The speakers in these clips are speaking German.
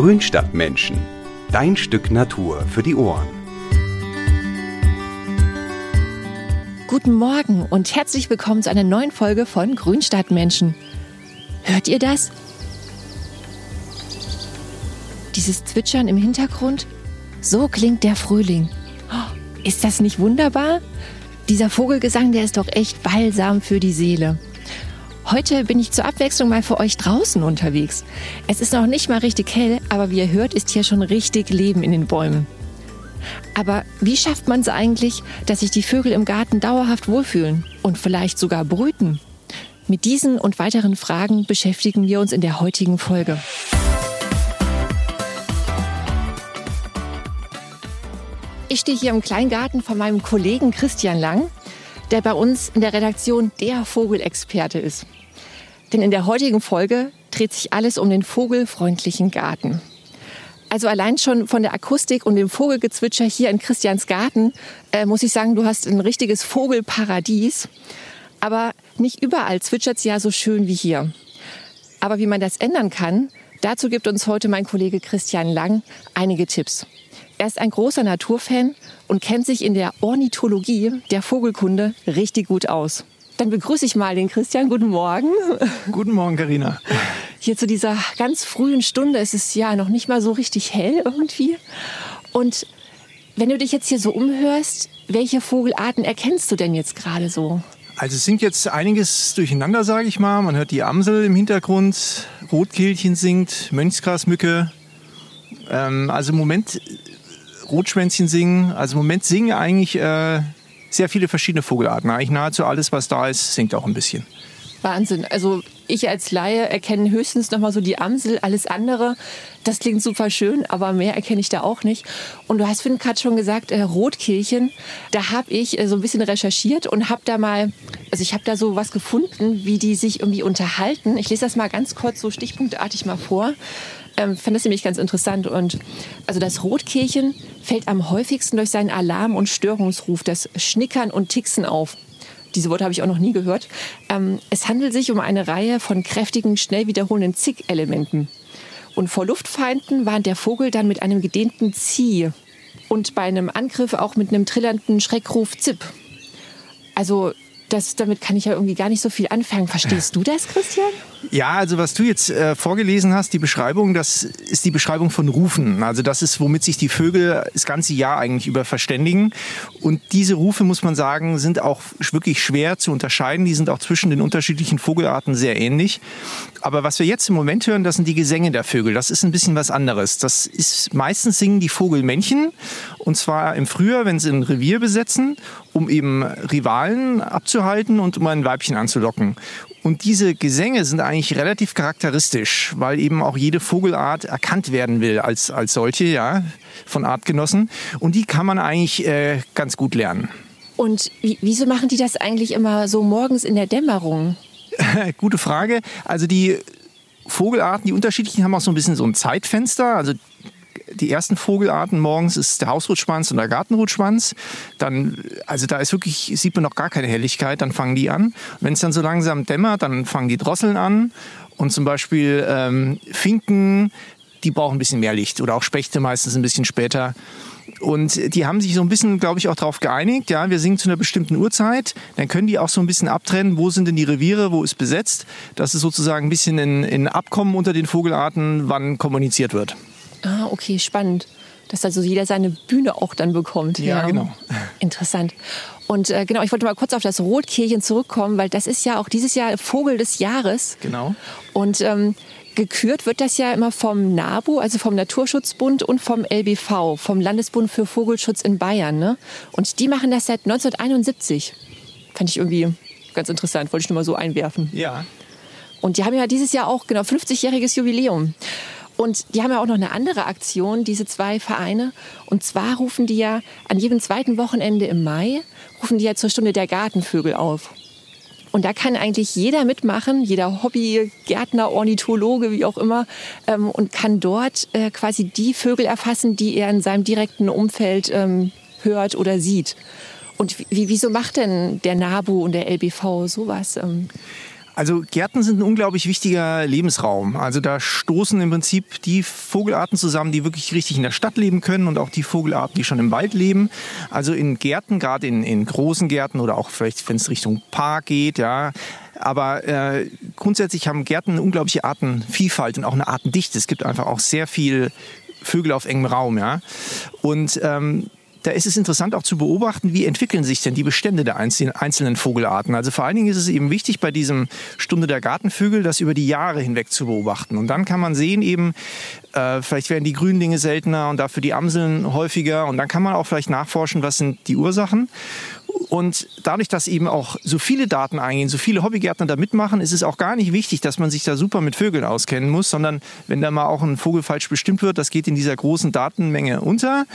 Grünstadtmenschen. Dein Stück Natur für die Ohren. Guten Morgen und herzlich willkommen zu einer neuen Folge von Grünstadtmenschen. Hört ihr das? Dieses Zwitschern im Hintergrund? So klingt der Frühling. Oh, ist das nicht wunderbar? Dieser Vogelgesang, der ist doch echt balsam für die Seele. Heute bin ich zur Abwechslung mal für euch draußen unterwegs. Es ist noch nicht mal richtig hell, aber wie ihr hört, ist hier schon richtig Leben in den Bäumen. Aber wie schafft man es eigentlich, dass sich die Vögel im Garten dauerhaft wohlfühlen und vielleicht sogar brüten? Mit diesen und weiteren Fragen beschäftigen wir uns in der heutigen Folge. Ich stehe hier im Kleingarten von meinem Kollegen Christian Lang, der bei uns in der Redaktion der Vogelexperte ist. Denn in der heutigen Folge dreht sich alles um den vogelfreundlichen Garten. Also allein schon von der Akustik und dem Vogelgezwitscher hier in Christians Garten äh, muss ich sagen, du hast ein richtiges Vogelparadies. Aber nicht überall zwitschert es ja so schön wie hier. Aber wie man das ändern kann, dazu gibt uns heute mein Kollege Christian Lang einige Tipps. Er ist ein großer Naturfan und kennt sich in der Ornithologie, der Vogelkunde, richtig gut aus. Dann begrüße ich mal den Christian. Guten Morgen. Guten Morgen, Karina. Hier zu dieser ganz frühen Stunde. Es ist ja noch nicht mal so richtig hell irgendwie. Und wenn du dich jetzt hier so umhörst, welche Vogelarten erkennst du denn jetzt gerade so? Also es singt jetzt einiges durcheinander, sage ich mal. Man hört die Amsel im Hintergrund, Rotkehlchen singt, Mönchsgrasmücke. Ähm, also im Moment Rotschwänzchen singen. Also im Moment singen eigentlich äh, sehr viele verschiedene Vogelarten. Eigentlich nahezu alles, was da ist, singt auch ein bisschen. Wahnsinn. Also ich als Laie erkenne höchstens noch mal so die Amsel, alles andere. Das klingt super schön, aber mehr erkenne ich da auch nicht. Und du hast gerade schon gesagt, äh, Rotkehlchen. Da habe ich äh, so ein bisschen recherchiert und habe da mal, also ich habe da so was gefunden, wie die sich irgendwie unterhalten. Ich lese das mal ganz kurz so stichpunktartig mal vor. Ähm, fand das nämlich ganz interessant. Und also das Rotkehlchen fällt am häufigsten durch seinen Alarm- und Störungsruf, das Schnickern und Tixen auf. Diese Worte habe ich auch noch nie gehört. Ähm, es handelt sich um eine Reihe von kräftigen, schnell wiederholenden Zick-Elementen. Und vor Luftfeinden warnt der Vogel dann mit einem gedehnten Zieh und bei einem Angriff auch mit einem trillernden Schreckruf Zipp. Also das, damit kann ich ja irgendwie gar nicht so viel anfangen. Verstehst du das, Christian? Ja, also was du jetzt äh, vorgelesen hast, die Beschreibung, das ist die Beschreibung von Rufen. Also das ist, womit sich die Vögel das ganze Jahr eigentlich über verständigen. Und diese Rufe, muss man sagen, sind auch wirklich schwer zu unterscheiden. Die sind auch zwischen den unterschiedlichen Vogelarten sehr ähnlich. Aber was wir jetzt im Moment hören, das sind die Gesänge der Vögel. Das ist ein bisschen was anderes. Das ist meistens singen die Vogelmännchen und zwar im Frühjahr, wenn sie ein Revier besetzen, um eben Rivalen abzuhalten und um ein Weibchen anzulocken. Und diese Gesänge sind eigentlich relativ charakteristisch, weil eben auch jede Vogelart erkannt werden will als, als solche, ja, von Artgenossen. Und die kann man eigentlich äh, ganz gut lernen. Und wieso machen die das eigentlich immer so morgens in der Dämmerung? Gute Frage. Also die Vogelarten, die unterschiedlichen, haben auch so ein bisschen so ein Zeitfenster. Also die ersten Vogelarten morgens ist der Hausrotschwanz und der Gartenrotschwanz. Dann, also da ist wirklich, sieht man noch gar keine Helligkeit, dann fangen die an. Wenn es dann so langsam dämmert, dann fangen die Drosseln an. Und zum Beispiel ähm, Finken, die brauchen ein bisschen mehr Licht. Oder auch Spechte meistens ein bisschen später. Und die haben sich so ein bisschen, glaube ich, auch darauf geeinigt, ja, wir singen zu einer bestimmten Uhrzeit, dann können die auch so ein bisschen abtrennen, wo sind denn die Reviere, wo ist besetzt. Das ist sozusagen ein bisschen ein, ein Abkommen unter den Vogelarten, wann kommuniziert wird. Ah, okay, spannend. Dass also jeder seine Bühne auch dann bekommt. Ja, ja. genau. Interessant. Und äh, genau, ich wollte mal kurz auf das Rotkehlchen zurückkommen, weil das ist ja auch dieses Jahr Vogel des Jahres. Genau. Und ähm, gekürt wird das ja immer vom NABU, also vom Naturschutzbund und vom LBV, vom Landesbund für Vogelschutz in Bayern. Ne? Und die machen das seit 1971. Fand ich irgendwie ganz interessant, wollte ich nur mal so einwerfen. Ja. Und die haben ja dieses Jahr auch genau 50-jähriges Jubiläum. Und die haben ja auch noch eine andere Aktion, diese zwei Vereine. Und zwar rufen die ja an jedem zweiten Wochenende im Mai, rufen die ja zur Stunde der Gartenvögel auf. Und da kann eigentlich jeder mitmachen, jeder Hobby, Gärtner, Ornithologe, wie auch immer, ähm, und kann dort äh, quasi die Vögel erfassen, die er in seinem direkten Umfeld ähm, hört oder sieht. Und wie, wieso macht denn der NABU und der LBV sowas? Ähm? Also Gärten sind ein unglaublich wichtiger Lebensraum. Also da stoßen im Prinzip die Vogelarten zusammen, die wirklich richtig in der Stadt leben können und auch die Vogelarten, die schon im Wald leben. Also in Gärten, gerade in, in großen Gärten oder auch vielleicht, wenn es Richtung Park geht, ja, aber äh, grundsätzlich haben Gärten eine unglaubliche Artenvielfalt und auch eine Artendichte. Es gibt einfach auch sehr viel Vögel auf engem Raum, ja. Und ähm, da ist es interessant auch zu beobachten, wie entwickeln sich denn die Bestände der einzelnen Vogelarten. Also vor allen Dingen ist es eben wichtig bei diesem Stunde der Gartenvögel, das über die Jahre hinweg zu beobachten. Und dann kann man sehen eben, äh, vielleicht werden die Grünlinge seltener und dafür die Amseln häufiger. Und dann kann man auch vielleicht nachforschen, was sind die Ursachen. Und dadurch, dass eben auch so viele Daten eingehen, so viele Hobbygärtner da mitmachen, ist es auch gar nicht wichtig, dass man sich da super mit Vögeln auskennen muss, sondern wenn da mal auch ein Vogel falsch bestimmt wird, das geht in dieser großen Datenmenge unter.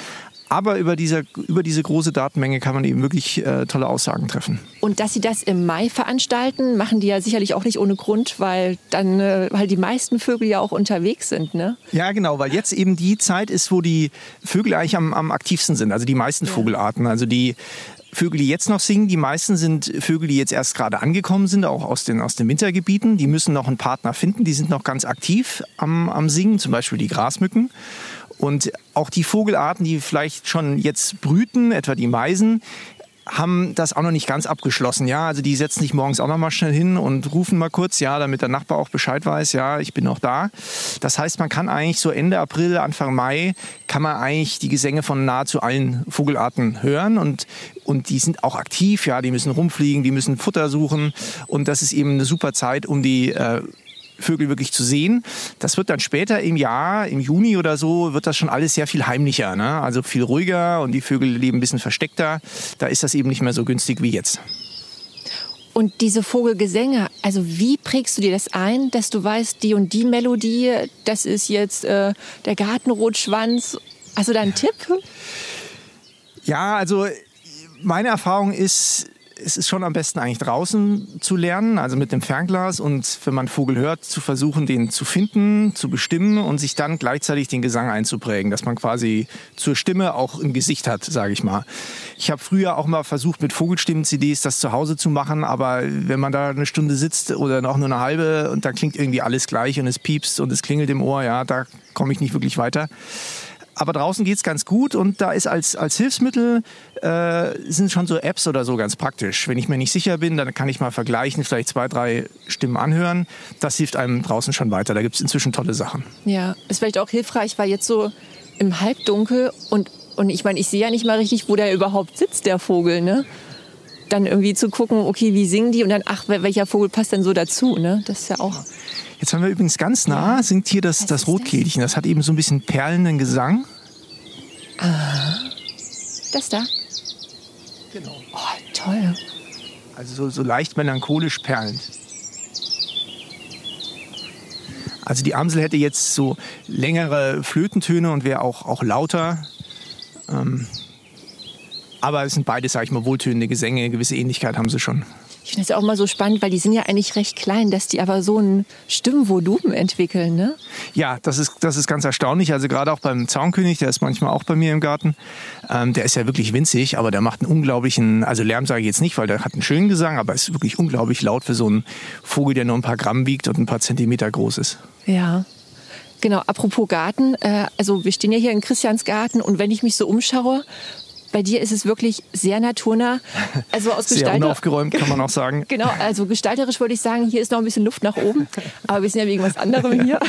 Aber über diese, über diese große Datenmenge kann man eben wirklich äh, tolle Aussagen treffen. Und dass Sie das im Mai veranstalten, machen die ja sicherlich auch nicht ohne Grund, weil dann äh, weil die meisten Vögel ja auch unterwegs sind, ne? Ja, genau, weil jetzt eben die Zeit ist, wo die Vögel eigentlich am, am aktivsten sind, also die meisten ja. Vogelarten. Also die Vögel, die jetzt noch singen, die meisten sind Vögel, die jetzt erst gerade angekommen sind, auch aus den, aus den Wintergebieten. Die müssen noch einen Partner finden, die sind noch ganz aktiv am, am Singen, zum Beispiel die Grasmücken. Und auch die Vogelarten, die vielleicht schon jetzt brüten, etwa die Meisen, haben das auch noch nicht ganz abgeschlossen. Ja, also die setzen sich morgens auch noch mal schnell hin und rufen mal kurz, ja, damit der Nachbar auch Bescheid weiß, ja, ich bin noch da. Das heißt, man kann eigentlich so Ende April, Anfang Mai, kann man eigentlich die Gesänge von nahezu allen Vogelarten hören und, und die sind auch aktiv, ja, die müssen rumfliegen, die müssen Futter suchen und das ist eben eine super Zeit, um die äh, Vögel wirklich zu sehen. Das wird dann später im Jahr, im Juni oder so, wird das schon alles sehr viel heimlicher. Ne? Also viel ruhiger und die Vögel leben ein bisschen versteckter. Da ist das eben nicht mehr so günstig wie jetzt. Und diese Vogelgesänge, also wie prägst du dir das ein, dass du weißt, die und die Melodie, das ist jetzt äh, der Gartenrotschwanz? Hast du da einen Tipp? Ja, also meine Erfahrung ist, es ist schon am besten eigentlich draußen zu lernen, also mit dem Fernglas und wenn man Vogel hört, zu versuchen, den zu finden, zu bestimmen und sich dann gleichzeitig den Gesang einzuprägen, dass man quasi zur Stimme auch ein Gesicht hat, sage ich mal. Ich habe früher auch mal versucht, mit Vogelstimmen-CDs das zu Hause zu machen, aber wenn man da eine Stunde sitzt oder noch nur eine halbe und da klingt irgendwie alles gleich und es piepst und es klingelt im Ohr, ja, da komme ich nicht wirklich weiter. Aber draußen geht es ganz gut und da ist als, als Hilfsmittel äh, sind schon so Apps oder so ganz praktisch. Wenn ich mir nicht sicher bin, dann kann ich mal vergleichen, vielleicht zwei, drei Stimmen anhören. Das hilft einem draußen schon weiter. Da gibt es inzwischen tolle Sachen. Ja, ist vielleicht auch hilfreich, weil jetzt so im Halbdunkel und, und ich meine, ich sehe ja nicht mal richtig, wo der überhaupt sitzt, der Vogel, ne? Dann irgendwie zu gucken, okay, wie singen die und dann, ach, welcher Vogel passt denn so dazu, ne? Das ist ja auch. Jetzt haben wir übrigens ganz nah, singt hier das, das Rotkehlchen. Das hat eben so ein bisschen perlenden Gesang. Ah. Das da? Genau. Oh, toll. Also so, so leicht melancholisch perlend. Also die Amsel hätte jetzt so längere Flötentöne und wäre auch, auch lauter. Ähm, aber es sind beide, sage ich mal, wohltönende Gesänge. Eine gewisse Ähnlichkeit haben sie schon. Ich finde es auch mal so spannend, weil die sind ja eigentlich recht klein, dass die aber so ein Stimmvolumen entwickeln, ne? Ja, das ist, das ist ganz erstaunlich. Also gerade auch beim Zaunkönig, der ist manchmal auch bei mir im Garten. Ähm, der ist ja wirklich winzig, aber der macht einen unglaublichen, also Lärm sage ich jetzt nicht, weil der hat einen schönen Gesang, aber ist wirklich unglaublich laut für so einen Vogel, der nur ein paar Gramm wiegt und ein paar Zentimeter groß ist. Ja. Genau, apropos Garten, äh, also wir stehen ja hier in Christians Garten und wenn ich mich so umschaue, bei dir ist es wirklich sehr naturnah. Also aus sehr unaufgeräumt, kann man auch sagen. genau, also gestalterisch würde ich sagen, hier ist noch ein bisschen Luft nach oben. Aber wir sind ja wegen was anderem hier.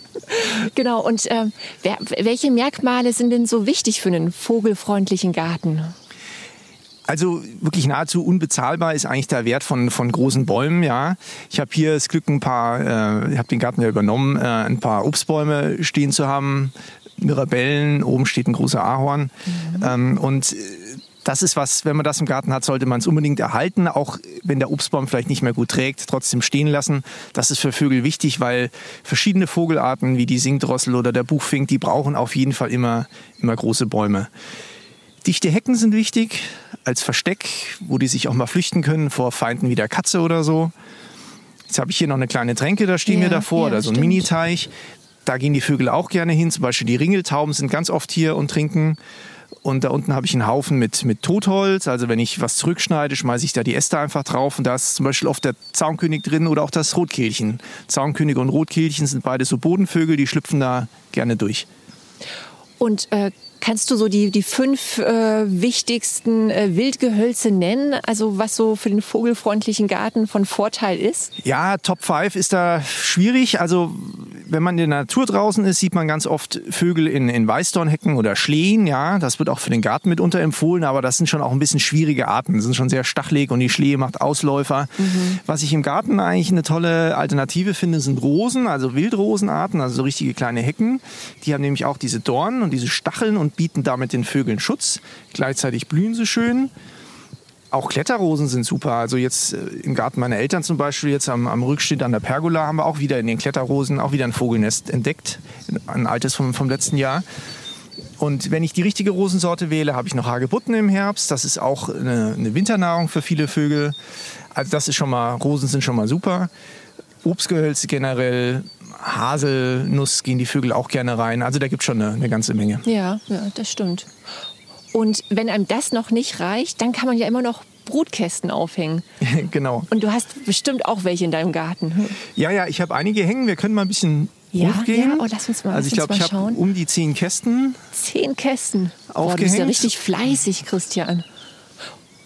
genau, und äh, wer, welche Merkmale sind denn so wichtig für einen vogelfreundlichen Garten? Also wirklich nahezu unbezahlbar ist eigentlich der Wert von, von großen Bäumen. Ja, ich habe hier das Glück, ein paar, äh, ich habe den Garten ja übernommen, äh, ein paar Obstbäume stehen zu haben, Mirabellen, oben steht ein großer Ahorn. Mhm. Ähm, und äh, das ist was, wenn man das im Garten hat, sollte man es unbedingt erhalten. Auch wenn der Obstbaum vielleicht nicht mehr gut trägt, trotzdem stehen lassen. Das ist für Vögel wichtig, weil verschiedene Vogelarten wie die Singdrossel oder der Buchfink, die brauchen auf jeden Fall immer, immer große Bäume. Dichte Hecken sind wichtig als Versteck, wo die sich auch mal flüchten können vor Feinden wie der Katze oder so. Jetzt habe ich hier noch eine kleine Tränke, da stehen ja, wir davor, ja, oder so ein Miniteich. Da gehen die Vögel auch gerne hin. Zum Beispiel die Ringeltauben sind ganz oft hier und trinken. Und da unten habe ich einen Haufen mit, mit Totholz. Also wenn ich was zurückschneide, schmeiße ich da die Äste einfach drauf. Und da ist zum Beispiel oft der Zaunkönig drin oder auch das Rotkehlchen. Zaunkönig und Rotkehlchen sind beide so Bodenvögel, die schlüpfen da gerne durch. Und äh, kannst du so die, die fünf äh, wichtigsten äh, Wildgehölze nennen? Also was so für den vogelfreundlichen Garten von Vorteil ist? Ja, Top 5 ist da schwierig. Also wenn man in der Natur draußen ist, sieht man ganz oft Vögel in, in Weißdornhecken oder Schlehen. Ja, das wird auch für den Garten mitunter empfohlen, aber das sind schon auch ein bisschen schwierige Arten. Die sind schon sehr stachelig und die Schlehe macht Ausläufer. Mhm. Was ich im Garten eigentlich eine tolle Alternative finde, sind Rosen, also Wildrosenarten, also so richtige kleine Hecken. Die haben nämlich auch diese Dornen und diese Stacheln und bieten damit den Vögeln Schutz. Gleichzeitig blühen sie schön. Auch Kletterrosen sind super. Also jetzt äh, im Garten meiner Eltern zum Beispiel, jetzt am, am Rückstück an der Pergola, haben wir auch wieder in den Kletterrosen auch wieder ein Vogelnest entdeckt. Ein altes vom, vom letzten Jahr. Und wenn ich die richtige Rosensorte wähle, habe ich noch Hagebutten im Herbst. Das ist auch eine, eine, Winternahrung für viele Vögel. Also das ist schon mal, Rosen sind schon mal super. Obstgehölze generell, Haselnuss gehen die Vögel auch gerne rein. Also da gibt es schon eine, eine ganze Menge. Ja, ja, das stimmt. Und wenn einem das noch nicht reicht, dann kann man ja immer noch Brutkästen aufhängen. genau. Und du hast bestimmt auch welche in deinem Garten. Ja, ja, ich habe einige hängen. Wir können mal ein bisschen ja, hochgehen. Ja, oh, lass uns mal, also ich glaube, ich habe um die zehn Kästen. Zehn Kästen. Aufgehängt. Boah, du bist ja richtig fleißig, Christian.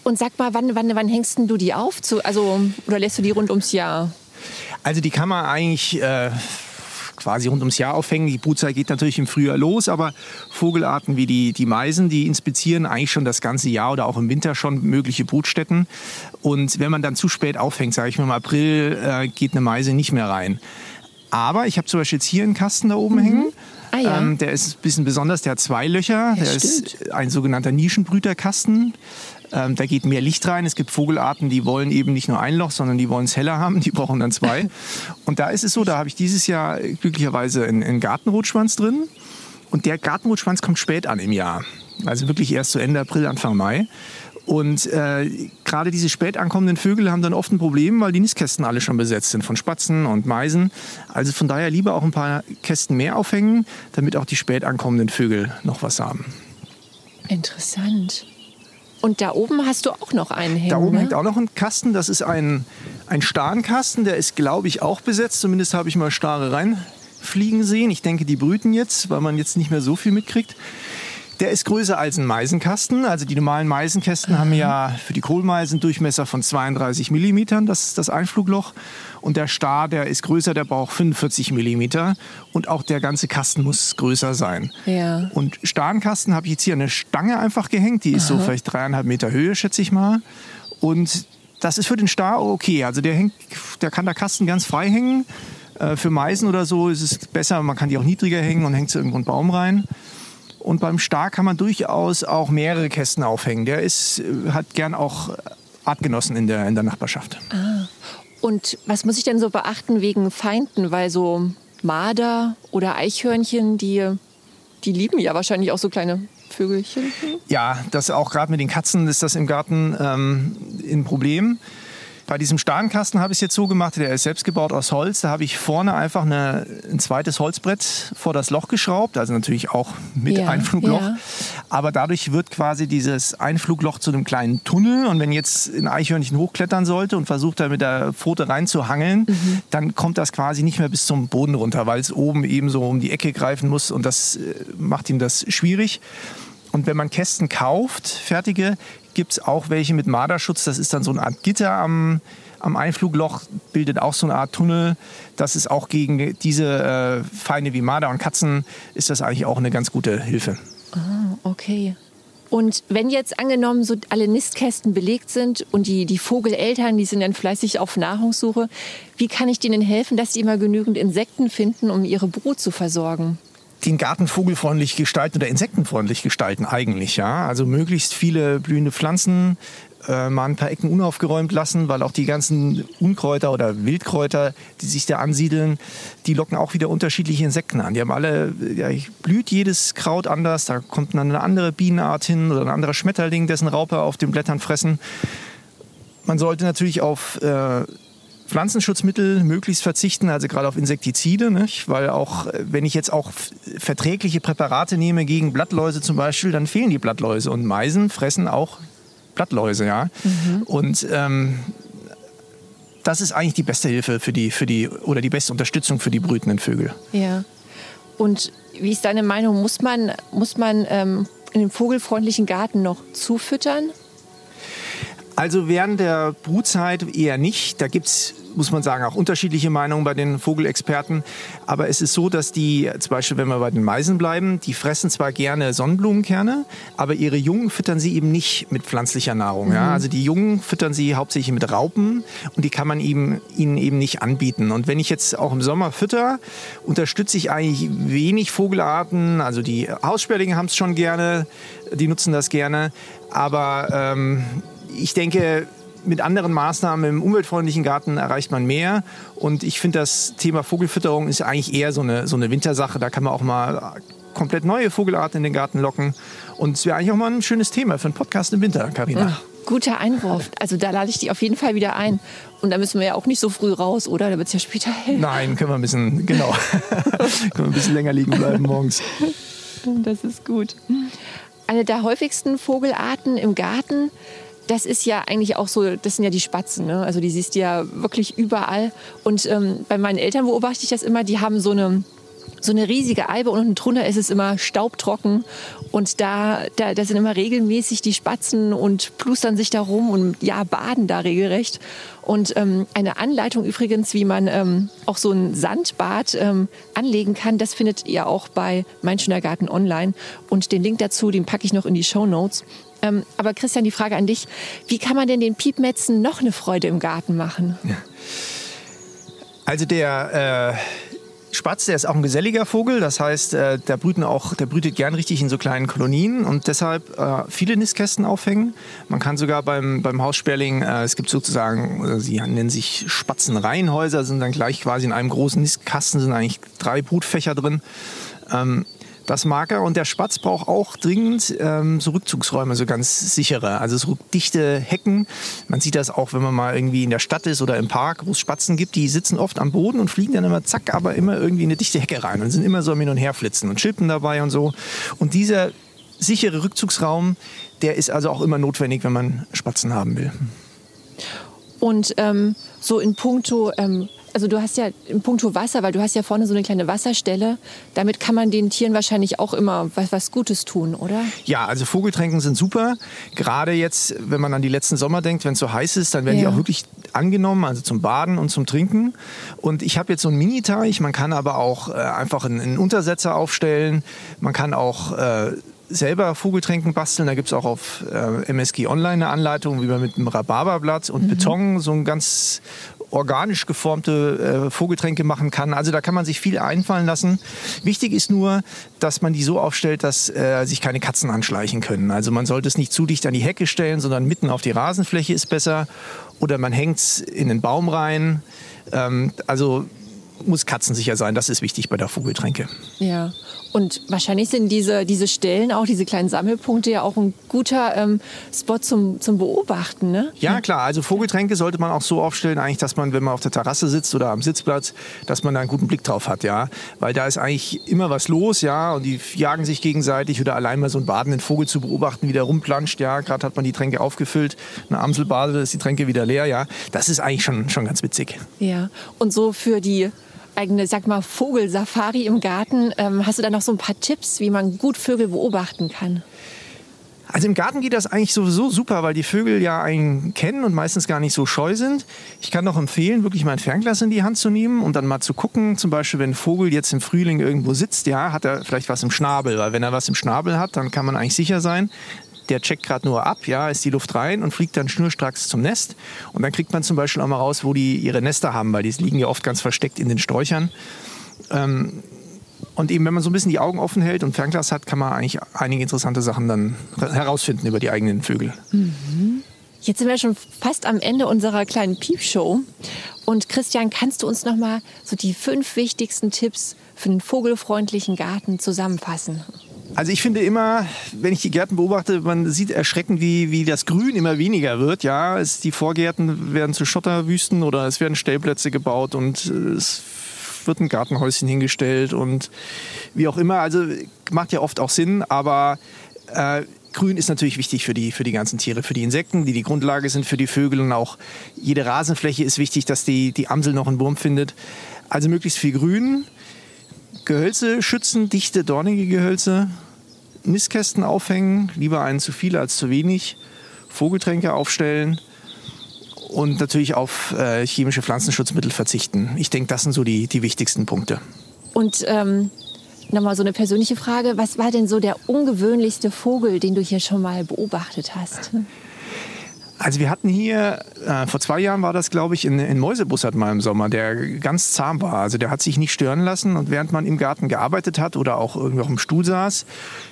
Und sag mal, wann, wann, wann hängst du die auf? Zu, also, oder lässt du die rund ums Jahr? Also die kann man eigentlich äh, quasi rund ums Jahr aufhängen. Die Brutzeit geht natürlich im Frühjahr los, aber Vogelarten wie die, die Meisen, die inspizieren eigentlich schon das ganze Jahr oder auch im Winter schon mögliche Brutstätten. Und wenn man dann zu spät aufhängt, sage ich mal im April, äh, geht eine Meise nicht mehr rein. Aber ich habe zum Beispiel jetzt hier einen Kasten da oben mhm. hängen. Ah, ja. ähm, der ist ein bisschen besonders, der hat zwei Löcher. Ja, der stimmt. ist ein sogenannter Nischenbrüterkasten. Ähm, da geht mehr Licht rein. Es gibt Vogelarten, die wollen eben nicht nur ein Loch, sondern die wollen es heller haben. Die brauchen dann zwei. Und da ist es so, da habe ich dieses Jahr glücklicherweise einen, einen Gartenrotschwanz drin. Und der Gartenrotschwanz kommt spät an im Jahr. Also wirklich erst zu Ende April, Anfang Mai. Und äh, gerade diese spät ankommenden Vögel haben dann oft ein Problem, weil die Nistkästen alle schon besetzt sind von Spatzen und Meisen. Also von daher lieber auch ein paar Kästen mehr aufhängen, damit auch die spät ankommenden Vögel noch was haben. Interessant. Und da oben hast du auch noch einen hängen. Da oben ne? hängt auch noch ein Kasten. Das ist ein, ein Starnkasten. Der ist, glaube ich, auch besetzt. Zumindest habe ich mal Stare reinfliegen sehen. Ich denke, die brüten jetzt, weil man jetzt nicht mehr so viel mitkriegt. Der ist größer als ein Meisenkasten. Also die normalen Meisenkästen mhm. haben ja für die Kohlmeisen Durchmesser von 32 mm. Das ist das Einflugloch. Und der Star, der ist größer, der braucht 45 mm. Und auch der ganze Kasten muss größer sein. Ja. Und Starnkasten habe ich jetzt hier eine Stange einfach gehängt. Die ist Aha. so vielleicht dreieinhalb Meter Höhe, schätze ich mal. Und das ist für den Star okay. Also der, hängt, der kann der Kasten ganz frei hängen. Äh, für Meisen oder so ist es besser, man kann die auch niedriger hängen und hängt sie irgendwo einen Baum rein. Und beim Star kann man durchaus auch mehrere Kästen aufhängen. Der ist, äh, hat gern auch Artgenossen in der, in der Nachbarschaft. Ah. Und was muss ich denn so beachten wegen Feinden? Weil so Marder oder Eichhörnchen, die, die lieben ja wahrscheinlich auch so kleine Vögelchen. Ja, das auch gerade mit den Katzen ist das im Garten ähm, ein Problem. Bei diesem Starnkasten habe ich es jetzt so gemacht, der ist selbst gebaut aus Holz. Da habe ich vorne einfach eine, ein zweites Holzbrett vor das Loch geschraubt, also natürlich auch mit ja, Einflugloch. Ja. Aber dadurch wird quasi dieses Einflugloch zu einem kleinen Tunnel. Und wenn jetzt ein Eichhörnchen hochklettern sollte und versucht da mit der Pfote reinzuhangeln, mhm. dann kommt das quasi nicht mehr bis zum Boden runter, weil es oben eben so um die Ecke greifen muss und das äh, macht ihm das schwierig. Und wenn man Kästen kauft, fertige, gibt es auch welche mit Marderschutz. Das ist dann so eine Art Gitter am, am Einflugloch, bildet auch so eine Art Tunnel. Das ist auch gegen diese äh, Feinde wie Marder und Katzen, ist das eigentlich auch eine ganz gute Hilfe. Ah, okay. Und wenn jetzt angenommen so alle Nistkästen belegt sind und die, die Vogeleltern, die sind dann fleißig auf Nahrungssuche, wie kann ich denen helfen, dass sie immer genügend Insekten finden, um ihre Brut zu versorgen? Den Garten vogelfreundlich gestalten oder insektenfreundlich gestalten eigentlich, ja. Also möglichst viele blühende Pflanzen, äh, mal ein paar Ecken unaufgeräumt lassen, weil auch die ganzen Unkräuter oder Wildkräuter, die sich da ansiedeln, die locken auch wieder unterschiedliche Insekten an. Die haben alle, ja, blüht jedes Kraut anders, da kommt dann eine andere Bienenart hin oder ein anderer Schmetterling, dessen Raupe auf den Blättern fressen. Man sollte natürlich auf äh, Pflanzenschutzmittel möglichst verzichten, also gerade auf Insektizide, nicht? weil auch wenn ich jetzt auch verträgliche Präparate nehme gegen Blattläuse zum Beispiel, dann fehlen die Blattläuse und Meisen fressen auch Blattläuse, ja. Mhm. Und ähm, das ist eigentlich die beste Hilfe für die, für die oder die beste Unterstützung für die brütenden Vögel. Ja. Und wie ist deine Meinung? Muss man, muss man ähm, in dem vogelfreundlichen Garten noch zufüttern? Also während der Brutzeit eher nicht. Da gibt es, muss man sagen, auch unterschiedliche Meinungen bei den Vogelexperten. Aber es ist so, dass die, zum Beispiel wenn wir bei den Meisen bleiben, die fressen zwar gerne Sonnenblumenkerne, aber ihre Jungen füttern sie eben nicht mit pflanzlicher Nahrung. Mhm. Ja? Also die Jungen füttern sie hauptsächlich mit Raupen und die kann man eben, ihnen eben nicht anbieten. Und wenn ich jetzt auch im Sommer fütter, unterstütze ich eigentlich wenig Vogelarten. Also die Haussperlinge haben es schon gerne, die nutzen das gerne. Aber ähm, ich denke, mit anderen Maßnahmen im umweltfreundlichen Garten erreicht man mehr. Und ich finde, das Thema Vogelfütterung ist eigentlich eher so eine, so eine Wintersache. Da kann man auch mal komplett neue Vogelarten in den Garten locken. Und es wäre eigentlich auch mal ein schönes Thema für einen Podcast im Winter, Karina. Guter Einwurf. Also da lade ich die auf jeden Fall wieder ein. Und da müssen wir ja auch nicht so früh raus, oder? Da wird es ja später hell. Nein, können wir ein bisschen, genau. können wir ein bisschen länger liegen bleiben morgens. Das ist gut. Eine der häufigsten Vogelarten im Garten das ist ja eigentlich auch so, das sind ja die Spatzen. Ne? Also die siehst du ja wirklich überall. Und ähm, bei meinen Eltern beobachte ich das immer, die haben so eine so eine riesige Eibe und unten drunter ist es immer staubtrocken und da, da, da sind immer regelmäßig die Spatzen und plustern sich da rum und ja, baden da regelrecht. Und ähm, eine Anleitung übrigens, wie man ähm, auch so ein Sandbad ähm, anlegen kann, das findet ihr auch bei Mein Schöner Garten online. Und den Link dazu, den packe ich noch in die Show Notes. Ähm, aber Christian, die Frage an dich. Wie kann man denn den Piepmetzen noch eine Freude im Garten machen? Also der... Äh Spatz, der ist auch ein geselliger Vogel, das heißt, äh, der, brüten auch, der brütet gern richtig in so kleinen Kolonien und deshalb äh, viele Nistkästen aufhängen. Man kann sogar beim, beim Haussperling, äh, es gibt sozusagen, äh, sie nennen sich Spatzenreihenhäuser, sind dann gleich quasi in einem großen Nistkasten, sind eigentlich drei Brutfächer drin. Ähm, das mag er. Und der Spatz braucht auch dringend ähm, so Rückzugsräume, so ganz sichere. Also so dichte Hecken. Man sieht das auch, wenn man mal irgendwie in der Stadt ist oder im Park, wo es Spatzen gibt. Die sitzen oft am Boden und fliegen dann immer zack, aber immer irgendwie in eine dichte Hecke rein und sind immer so hin und her flitzen und schippen dabei und so. Und dieser sichere Rückzugsraum, der ist also auch immer notwendig, wenn man Spatzen haben will. Und ähm, so in puncto ähm, also du hast ja im Punkto Wasser, weil du hast ja vorne so eine kleine Wasserstelle. Damit kann man den Tieren wahrscheinlich auch immer was, was Gutes tun, oder? Ja, also Vogeltränken sind super. Gerade jetzt, wenn man an die letzten Sommer denkt, wenn es so heiß ist, dann werden ja. die auch wirklich angenommen, also zum Baden und zum Trinken. Und ich habe jetzt so einen Mini-Teich. Man kann aber auch äh, einfach einen, einen, Untersetzer aufstellen. Man kann auch äh, selber Vogeltränken basteln. Da gibt es auch auf äh, MSG Online eine Anleitung, wie man mit einem Rhabarberblatt und mhm. Beton so ein ganz organisch geformte äh, Vogeltränke machen kann. Also da kann man sich viel einfallen lassen. Wichtig ist nur, dass man die so aufstellt, dass äh, sich keine Katzen anschleichen können. Also man sollte es nicht zu dicht an die Hecke stellen, sondern mitten auf die Rasenfläche ist besser. Oder man hängt es in den Baum rein. Ähm, also muss katzensicher sein. Das ist wichtig bei der Vogeltränke. Ja. Und wahrscheinlich sind diese, diese Stellen, auch diese kleinen Sammelpunkte, ja auch ein guter ähm, Spot zum, zum Beobachten. Ne? Ja, klar. Also Vogeltränke sollte man auch so aufstellen, eigentlich, dass man, wenn man auf der Terrasse sitzt oder am Sitzplatz, dass man da einen guten Blick drauf hat, ja. Weil da ist eigentlich immer was los, ja. Und die jagen sich gegenseitig oder allein mal so einen badenden Vogel zu beobachten, wie der rumplanscht, ja. Gerade hat man die Tränke aufgefüllt, eine Amsel badet, ist die Tränke wieder leer, ja. Das ist eigentlich schon, schon ganz witzig. Ja. Und so für die eigene, sag mal, Vogelsafari im Garten. Ähm, hast du da noch so ein paar Tipps, wie man gut Vögel beobachten kann? Also im Garten geht das eigentlich sowieso super, weil die Vögel ja einen kennen und meistens gar nicht so scheu sind. Ich kann doch empfehlen, wirklich mal ein Fernglas in die Hand zu nehmen und dann mal zu gucken, zum Beispiel, wenn ein Vogel jetzt im Frühling irgendwo sitzt, ja, hat er vielleicht was im Schnabel, weil wenn er was im Schnabel hat, dann kann man eigentlich sicher sein, der checkt gerade nur ab, ja, ist die Luft rein und fliegt dann schnurstracks zum Nest. Und dann kriegt man zum Beispiel auch mal raus, wo die ihre Nester haben, weil die liegen ja oft ganz versteckt in den Sträuchern. Ähm, und eben, wenn man so ein bisschen die Augen offen hält und Fernglas hat, kann man eigentlich einige interessante Sachen dann herausfinden über die eigenen Vögel. Mhm. Jetzt sind wir schon fast am Ende unserer kleinen Piepshow. Und Christian, kannst du uns noch mal so die fünf wichtigsten Tipps für einen vogelfreundlichen Garten zusammenfassen? Also ich finde immer, wenn ich die Gärten beobachte, man sieht erschreckend, wie, wie das Grün immer weniger wird. Ja, es, die Vorgärten werden zu Schotterwüsten oder es werden Stellplätze gebaut und es wird ein Gartenhäuschen hingestellt und wie auch immer. Also macht ja oft auch Sinn, aber äh, Grün ist natürlich wichtig für die, für die ganzen Tiere, für die Insekten, die die Grundlage sind für die Vögel und auch jede Rasenfläche ist wichtig, dass die, die Amsel noch einen Wurm findet. Also möglichst viel Grün, Gehölze schützen, dichte, dornige Gehölze, Nistkästen aufhängen, lieber einen zu viel als zu wenig, Vogeltränke aufstellen und natürlich auf äh, chemische Pflanzenschutzmittel verzichten. Ich denke, das sind so die, die wichtigsten Punkte. Und ähm, nochmal so eine persönliche Frage. Was war denn so der ungewöhnlichste Vogel, den du hier schon mal beobachtet hast? Also wir hatten hier, äh, vor zwei Jahren war das, glaube ich, in, in Mäusebussard mal im Sommer, der ganz zahm war. Also der hat sich nicht stören lassen und während man im Garten gearbeitet hat oder auch irgendwie auf dem Stuhl saß,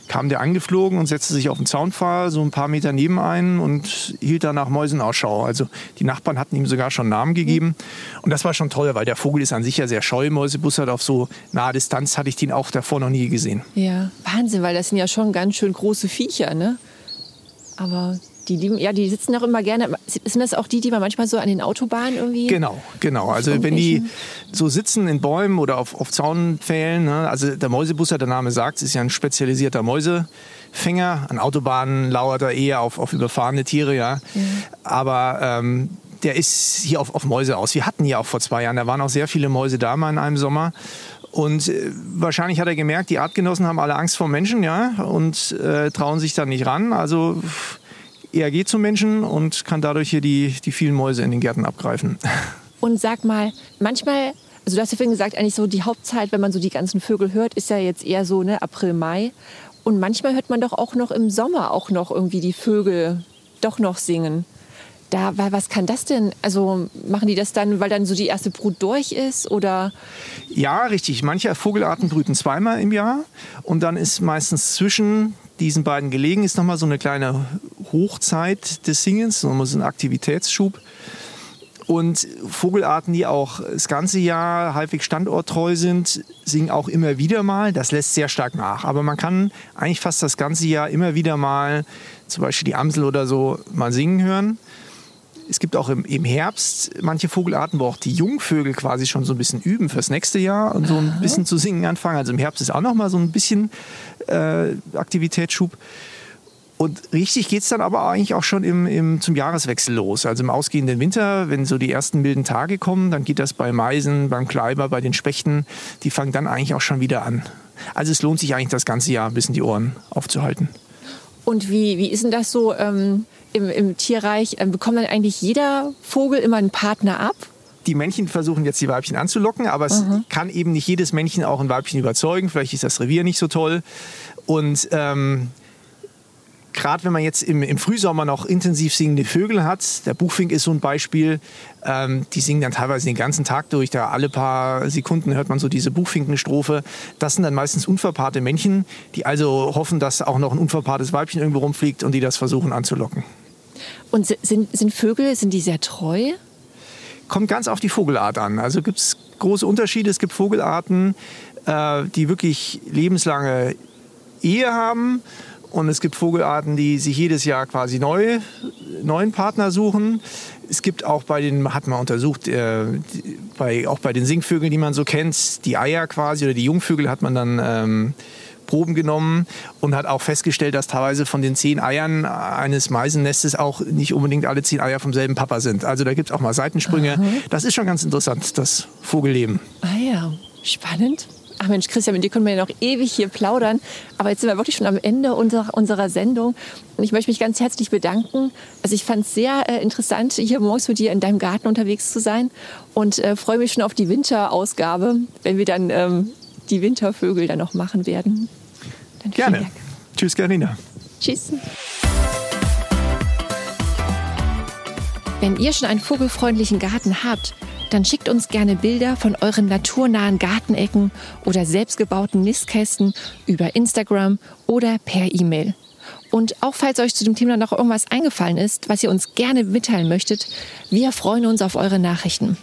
kam der angeflogen und setzte sich auf den Zaunpfahl so ein paar Meter neben einen und hielt da nach Mäusen Ausschau. Also die Nachbarn hatten ihm sogar schon Namen gegeben. Und das war schon toll, weil der Vogel ist an sich ja sehr scheu. Mäusebussard auf so naher Distanz hatte ich den auch davor noch nie gesehen. Ja, Wahnsinn, weil das sind ja schon ganz schön große Viecher, ne? Aber die, die, ja, die sitzen auch immer gerne. Sind das auch die, die man manchmal so an den Autobahnen irgendwie? Genau, genau. Also wenn die so sitzen in Bäumen oder auf, auf Zaunpfählen, ne? also der Mäusebusser, der Name sagt, ist ja ein spezialisierter Mäusefänger. An Autobahnen lauert er eher auf, auf überfahrene Tiere, ja. ja. Aber ähm, der ist hier auf, auf Mäuse aus. Wir hatten ja auch vor zwei Jahren, da waren auch sehr viele Mäuse da mal in einem Sommer. Und äh, wahrscheinlich hat er gemerkt, die Artgenossen haben alle Angst vor Menschen, ja, und äh, trauen sich dann nicht ran. Also er geht zum Menschen und kann dadurch hier die, die vielen Mäuse in den Gärten abgreifen. Und sag mal, manchmal, also du hast ja vorhin gesagt, eigentlich so die Hauptzeit, wenn man so die ganzen Vögel hört, ist ja jetzt eher so ne, April, Mai. Und manchmal hört man doch auch noch im Sommer auch noch irgendwie die Vögel doch noch singen. Da, was kann das denn? Also machen die das dann, weil dann so die erste Brut durch ist oder? Ja, richtig. Manche Vogelarten brüten zweimal im Jahr und dann ist meistens zwischen diesen beiden gelegen ist nochmal so eine kleine Hochzeit des Singens, nochmal so ein Aktivitätsschub. Und Vogelarten, die auch das ganze Jahr halbwegs standorttreu sind, singen auch immer wieder mal. Das lässt sehr stark nach. Aber man kann eigentlich fast das ganze Jahr immer wieder mal, zum Beispiel die Amsel oder so, mal singen hören. Es gibt auch im, im, Herbst manche Vogelarten, wo auch die Jungvögel quasi schon so ein bisschen üben fürs nächste Jahr und so ein bisschen zu singen anfangen. Also im Herbst ist auch noch mal so ein bisschen äh, Aktivitätsschub. Und richtig geht es dann aber eigentlich auch schon im, im, zum Jahreswechsel los. Also im ausgehenden Winter, wenn so die ersten milden Tage kommen, dann geht das bei Meisen, beim Kleiber, bei den Spechten. Die fangen dann eigentlich auch schon wieder an. Also es lohnt sich eigentlich das ganze Jahr ein bisschen die Ohren aufzuhalten. Und wie, wie ist denn das so? Ähm im, im Tierreich, äh, bekommt dann eigentlich jeder Vogel immer einen Partner ab? die Männchen versuchen jetzt die Weibchen anzulocken, aber es mhm. kann eben nicht jedes Männchen auch ein Weibchen überzeugen. Vielleicht ist das Revier nicht so toll. Und ähm, gerade wenn man jetzt im, im, Frühsommer noch intensiv singende Vögel hat, der Buchfink ist so ein Beispiel, ähm, die singen dann teilweise den ganzen Tag durch, da alle paar Sekunden hört man so diese Buchfinkenstrophe. Das sind dann meistens unverpaarte Männchen, die also hoffen, dass auch noch ein unverpaartes Weibchen irgendwo rumfliegt und die das versuchen anzulocken. Und sind, sind Vögel, sind die sehr treu? Kommt ganz auf die Vogelart an. Also gibt es große Unterschiede. Es gibt Vogelarten, äh, die wirklich lebenslange Ehe haben und es gibt Vogelarten, die sich jedes Jahr quasi neu, neuen Partner suchen. Es gibt auch bei den, hat man untersucht, äh, bei, auch bei den Singvögeln, die man so kennt, die Eier quasi oder die Jungvögel hat man dann ähm, Proben genommen und hat auch festgestellt, dass teilweise von den zehn Eiern eines Meisennestes auch nicht unbedingt alle zehn Eier vom selben Papa sind. Also da gibt es auch mal Seitensprünge. Aha. Das ist schon ganz interessant, das Vogelleben. Ah ja, spannend. Ach Mensch, Christian, mit dir können wir ja noch ewig hier plaudern. Aber jetzt sind wir wirklich schon am Ende unserer, unserer Sendung. Und ich möchte mich ganz herzlich bedanken. Also ich fand es sehr äh, interessant, hier morgens mit dir in deinem Garten unterwegs zu sein. Und äh, freue mich schon auf die Winterausgabe, wenn wir dann ähm, die Wintervögel dann noch machen werden. Dann Gerne. Dank. Tschüss, Carina. Tschüss. Wenn ihr schon einen vogelfreundlichen Garten habt, dann schickt uns gerne Bilder von euren naturnahen Gartenecken oder selbstgebauten Nistkästen über Instagram oder per E-Mail. Und auch falls euch zu dem Thema noch irgendwas eingefallen ist, was ihr uns gerne mitteilen möchtet, wir freuen uns auf eure Nachrichten.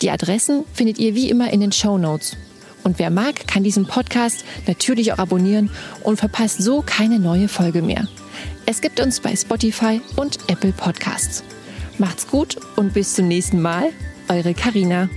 Die Adressen findet ihr wie immer in den Show Notes. Und wer mag, kann diesen Podcast natürlich auch abonnieren und verpasst so keine neue Folge mehr. Es gibt uns bei Spotify und Apple Podcasts. Macht's gut und bis zum nächsten Mal. Eure Karina.